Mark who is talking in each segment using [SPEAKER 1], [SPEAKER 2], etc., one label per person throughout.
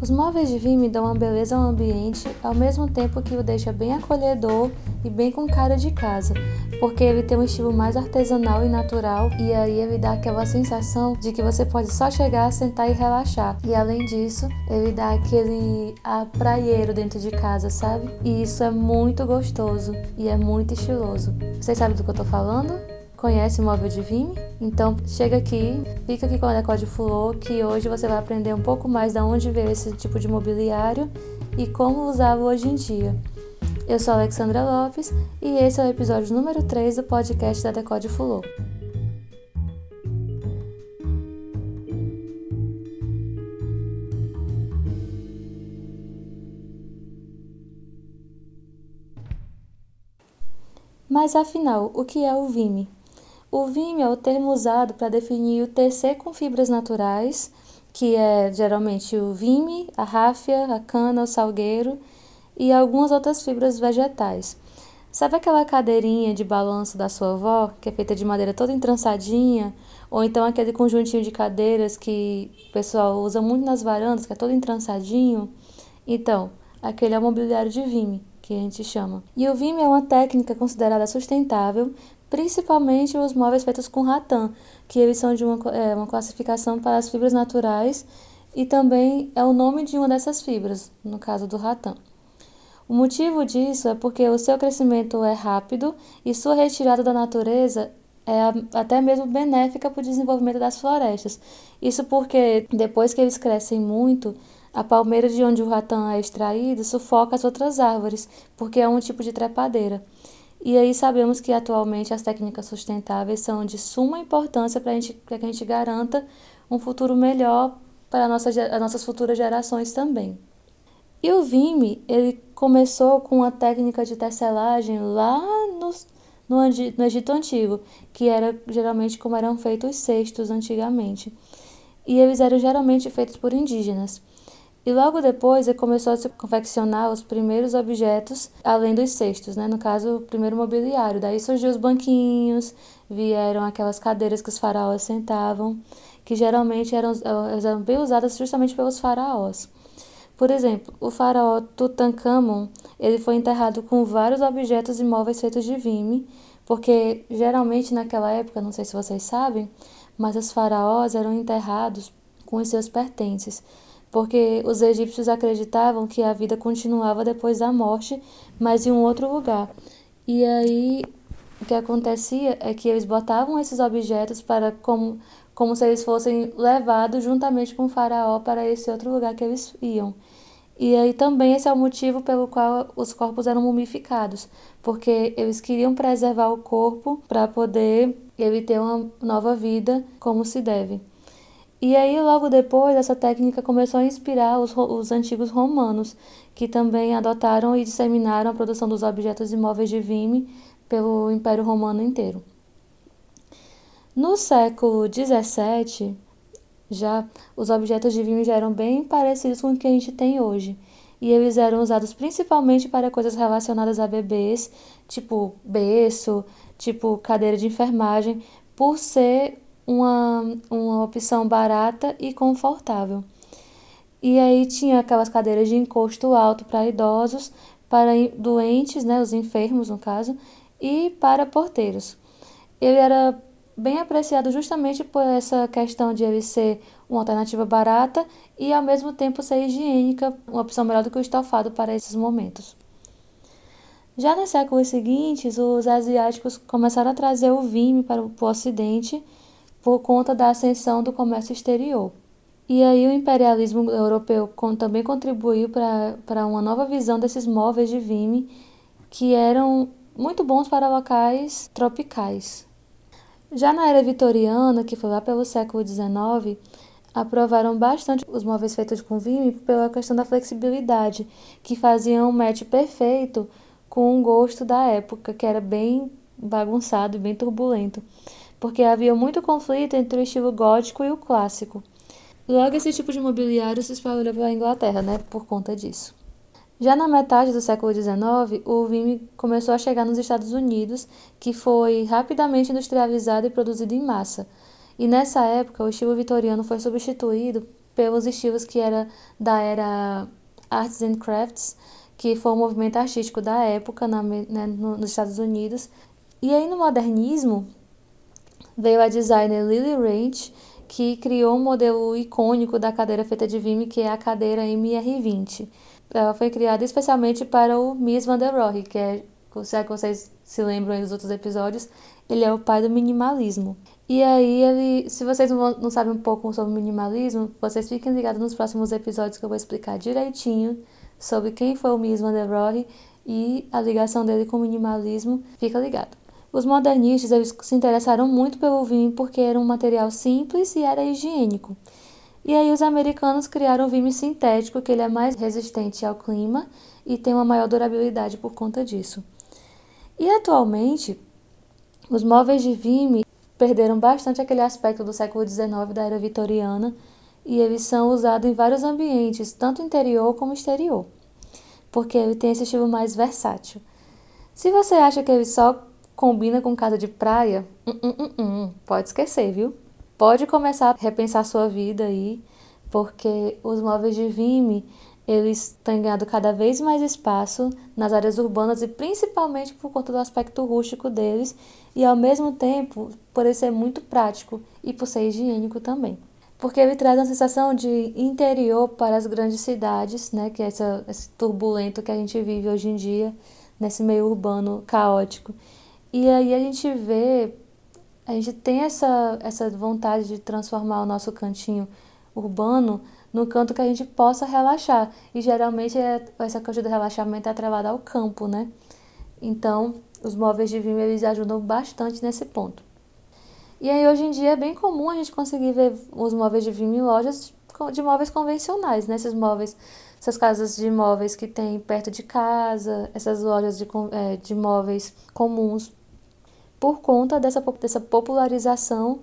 [SPEAKER 1] Os móveis de Vime dão uma beleza ao ambiente, ao mesmo tempo que o deixa bem acolhedor e bem com cara de casa, porque ele tem um estilo mais artesanal e natural, e aí ele dá aquela sensação de que você pode só chegar, sentar e relaxar. E além disso, ele dá aquele ar praieiro dentro de casa, sabe? E isso é muito gostoso e é muito estiloso. Vocês sabem do que eu tô falando? Conhece o móvel de Vime? Então chega aqui, fica aqui com a Decode Flor, que hoje você vai aprender um pouco mais da onde veio esse tipo de mobiliário e como usá-lo hoje em dia. Eu sou Alexandra Lopes e esse é o episódio número 3 do podcast da Decode Fulô. Mas afinal, o que é o Vime? O Vime é o termo usado para definir o tecer com fibras naturais, que é geralmente o vime, a ráfia, a cana, o salgueiro e algumas outras fibras vegetais. Sabe aquela cadeirinha de balanço da sua avó, que é feita de madeira toda entrançadinha? Ou então aquele conjuntinho de cadeiras que o pessoal usa muito nas varandas, que é todo entrançadinho? Então, aquele é o mobiliário de vime, que a gente chama. E o vime é uma técnica considerada sustentável, principalmente os móveis feitos com ratã, que eles são de uma, é, uma classificação para as fibras naturais e também é o nome de uma dessas fibras, no caso do ratã. O motivo disso é porque o seu crescimento é rápido e sua retirada da natureza é até mesmo benéfica para o desenvolvimento das florestas. Isso porque depois que eles crescem muito, a palmeira de onde o ratão é extraído sufoca as outras árvores, porque é um tipo de trepadeira. E aí sabemos que atualmente as técnicas sustentáveis são de suma importância para que a gente garanta um futuro melhor para nossa, as nossas futuras gerações também. E o Vime, ele começou com a técnica de tecelagem lá no, no, no Egito Antigo, que era geralmente como eram feitos os cestos antigamente. E eles eram geralmente feitos por indígenas. E logo depois ele começou a se confeccionar os primeiros objetos, além dos cestos, né? no caso, o primeiro mobiliário. Daí surgiu os banquinhos, vieram aquelas cadeiras que os faraós sentavam, que geralmente eram, eram bem usadas justamente pelos faraós. Por exemplo, o faraó Tutankhamon, ele foi enterrado com vários objetos e móveis feitos de vime, porque geralmente naquela época, não sei se vocês sabem, mas os faraós eram enterrados com os seus pertences, porque os egípcios acreditavam que a vida continuava depois da morte, mas em um outro lugar. E aí o que acontecia é que eles botavam esses objetos para como como se eles fossem levados juntamente com o faraó para esse outro lugar que eles iam. E aí também esse é o motivo pelo qual os corpos eram mumificados, porque eles queriam preservar o corpo para poder ele ter uma nova vida como se deve. E aí logo depois essa técnica começou a inspirar os, os antigos romanos, que também adotaram e disseminaram a produção dos objetos imóveis de vime pelo Império Romano inteiro. No século XVII, já os objetos de vinho já eram bem parecidos com o que a gente tem hoje, e eles eram usados principalmente para coisas relacionadas a bebês, tipo berço, tipo cadeira de enfermagem, por ser uma, uma opção barata e confortável. E aí tinha aquelas cadeiras de encosto alto para idosos, para doentes, né, os enfermos no caso, e para porteiros. Ele era bem apreciado justamente por essa questão de ele ser uma alternativa barata e ao mesmo tempo ser higiênica, uma opção melhor do que o estofado para esses momentos. Já nos séculos seguintes, os asiáticos começaram a trazer o vime para o ocidente por conta da ascensão do comércio exterior. E aí o imperialismo europeu também contribuiu para uma nova visão desses móveis de vime que eram muito bons para locais tropicais. Já na era vitoriana, que foi lá pelo século XIX, aprovaram bastante os móveis feitos com vime pela questão da flexibilidade, que faziam um match perfeito com o gosto da época, que era bem bagunçado e bem turbulento, porque havia muito conflito entre o estilo gótico e o clássico. Logo, esse tipo de mobiliário se espalhou pela Inglaterra, né, por conta disso. Já na metade do século XIX, o Vime começou a chegar nos Estados Unidos, que foi rapidamente industrializado e produzido em massa. E nessa época, o estilo vitoriano foi substituído pelos estilos que era da era Arts and Crafts, que foi um movimento artístico da época na, né, nos Estados Unidos. E aí no modernismo veio a designer Lily Ranch, que criou um modelo icônico da cadeira feita de Vimy, que é a cadeira MR20. Ela foi criada especialmente para o Mies van der Rohe, que é, se é vocês se lembram dos outros episódios, ele é o pai do minimalismo. E aí ele, se vocês não, não sabem um pouco sobre minimalismo, vocês fiquem ligados nos próximos episódios que eu vou explicar direitinho sobre quem foi o Mies van der Rohe e a ligação dele com o minimalismo. Fica ligado. Os modernistas eles se interessaram muito pelo vinho porque era um material simples e era higiênico. E aí os americanos criaram o vinho sintético, que ele é mais resistente ao clima e tem uma maior durabilidade por conta disso. E atualmente, os móveis de Vime perderam bastante aquele aspecto do século XIX da era vitoriana e eles são usados em vários ambientes, tanto interior como exterior, porque ele tem esse estilo mais versátil. Se você acha que ele só combina com casa de praia, hum, hum, hum, pode esquecer, viu? Pode começar a repensar sua vida aí, porque os móveis de Vime eles têm ganhado cada vez mais espaço nas áreas urbanas e principalmente por conta do aspecto rústico deles e ao mesmo tempo por ele ser muito prático e por ser higiênico também. Porque ele traz uma sensação de interior para as grandes cidades, né, que é essa, esse turbulento que a gente vive hoje em dia, nesse meio urbano caótico. E aí a gente vê, a gente tem essa, essa vontade de transformar o nosso cantinho urbano no canto que a gente possa relaxar. E geralmente é, essa coisa do relaxamento é atrelada ao campo, né? Então, os móveis de Vime eles ajudam bastante nesse ponto. E aí hoje em dia é bem comum a gente conseguir ver os móveis de Vime em lojas de móveis convencionais, né? Esses móveis, essas casas de móveis que tem perto de casa, essas lojas de, é, de móveis comuns, por conta dessa, dessa popularização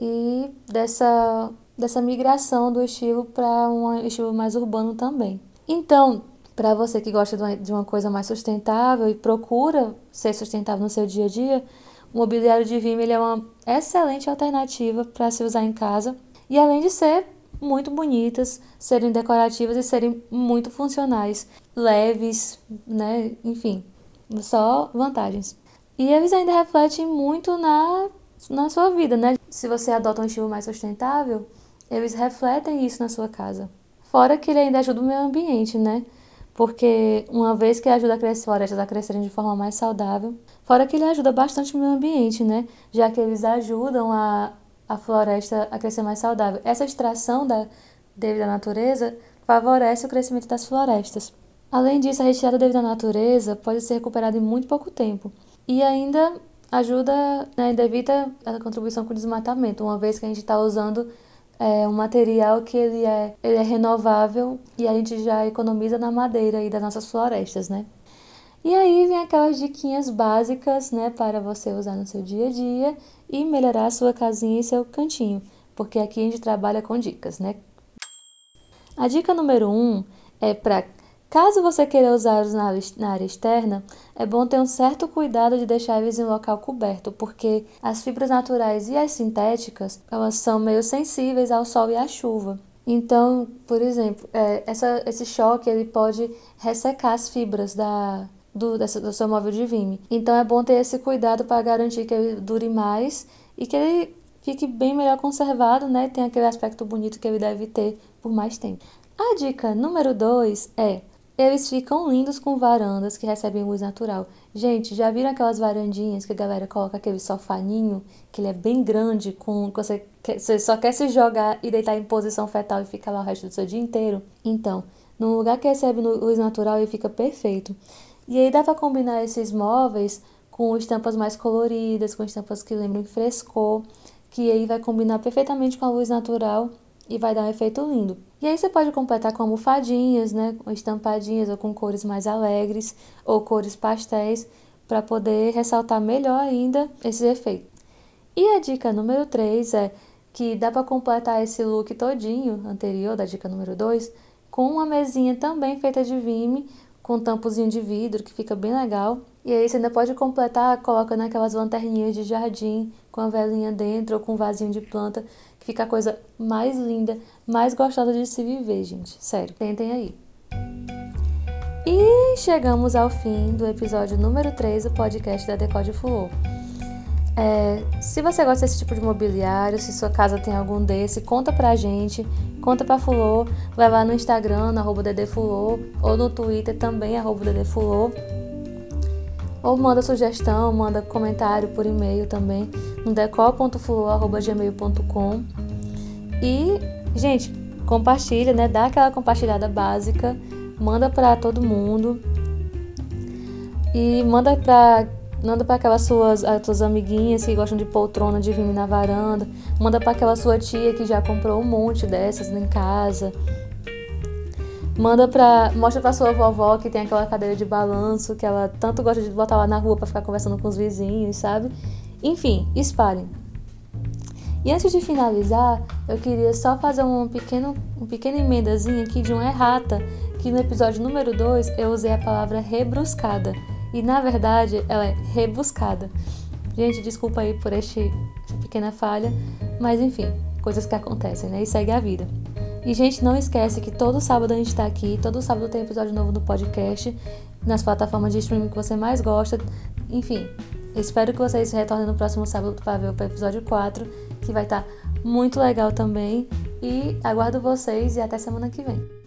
[SPEAKER 1] e dessa dessa migração do estilo para um estilo mais urbano também. Então, para você que gosta de uma coisa mais sustentável e procura ser sustentável no seu dia a dia, o mobiliário de Vime é uma excelente alternativa para se usar em casa e além de ser muito bonitas, serem decorativas e serem muito funcionais, leves, né? Enfim, só vantagens. E eles ainda refletem muito na, na sua vida, né? Se você adota um estilo mais sustentável, eles refletem isso na sua casa. Fora que ele ainda ajuda o meio ambiente, né? Porque uma vez que ajuda a crescer, florestas a crescerem de forma mais saudável, fora que ele ajuda bastante o meio ambiente, né? Já que eles ajudam a, a floresta a crescer mais saudável. Essa extração da, devido à natureza favorece o crescimento das florestas. Além disso, a retirada devido à natureza pode ser recuperada em muito pouco tempo. E ainda ajuda, né, ainda evita a contribuição com o desmatamento, uma vez que a gente está usando é um material que ele é, ele é renovável e a gente já economiza na madeira e das nossas florestas, né? E aí vem aquelas diquinhas básicas, né, para você usar no seu dia a dia e melhorar a sua casinha e seu cantinho, porque aqui a gente trabalha com dicas, né? A dica número um é para Caso você queira usá-los na área externa, é bom ter um certo cuidado de deixar eles em local coberto, porque as fibras naturais e as sintéticas elas são meio sensíveis ao sol e à chuva. Então, por exemplo, é, essa, esse choque ele pode ressecar as fibras da, do, dessa, do seu móvel de vime. Então é bom ter esse cuidado para garantir que ele dure mais e que ele fique bem melhor conservado, né? Tem aquele aspecto bonito que ele deve ter por mais tempo. A dica número 2 é eles ficam lindos com varandas que recebem luz natural. Gente, já viram aquelas varandinhas que a galera coloca aquele sofaninho, que ele é bem grande, com você, você só quer se jogar e deitar em posição fetal e ficar lá o resto do seu dia inteiro? Então, num lugar que recebe luz natural, ele fica perfeito. E aí dá para combinar esses móveis com estampas mais coloridas, com estampas que lembram frescor, que aí vai combinar perfeitamente com a luz natural e vai dar um efeito lindo. E aí você pode completar com almofadinhas, né, estampadinhas ou com cores mais alegres ou cores pastéis para poder ressaltar melhor ainda esse efeito. E a dica número 3 é que dá para completar esse look todinho anterior da dica número 2 com uma mesinha também feita de vime, com tampozinho de vidro que fica bem legal. E aí você ainda pode completar colocando aquelas lanterninhas de jardim com a velinha dentro ou com um vasinho de planta Fica a coisa mais linda, mais gostosa de se viver, gente. Sério, tentem aí. E chegamos ao fim do episódio número 3 do podcast da Decode Fulô. É, se você gosta desse tipo de mobiliário, se sua casa tem algum desse, conta pra gente, conta pra Fulô, vai lá no Instagram, no arroba Dedefulô, ou no Twitter também, arroba Dedefulô. Ou manda sugestão, manda comentário por e-mail também, no. E, gente, compartilha, né? Dá aquela compartilhada básica, manda pra todo mundo. E manda pra Manda para aquelas suas, as suas amiguinhas que gostam de poltrona de vime na varanda. Manda para aquela sua tia que já comprou um monte dessas em casa. Manda pra. Mostra pra sua vovó que tem aquela cadeira de balanço que ela tanto gosta de botar lá na rua para ficar conversando com os vizinhos, sabe? Enfim, espalhem. E antes de finalizar, eu queria só fazer um pequeno, um pequeno emendazinho aqui de uma errata, que no episódio número 2 eu usei a palavra rebruscada e na verdade ela é rebuscada. Gente, desculpa aí por este, pequena falha, mas enfim, coisas que acontecem, né? E segue a vida. E, gente, não esquece que todo sábado a gente tá aqui, todo sábado tem episódio novo do podcast, nas plataformas de streaming que você mais gosta. Enfim, espero que vocês retornem no próximo sábado para ver o episódio 4, que vai estar tá muito legal também. E aguardo vocês e até semana que vem.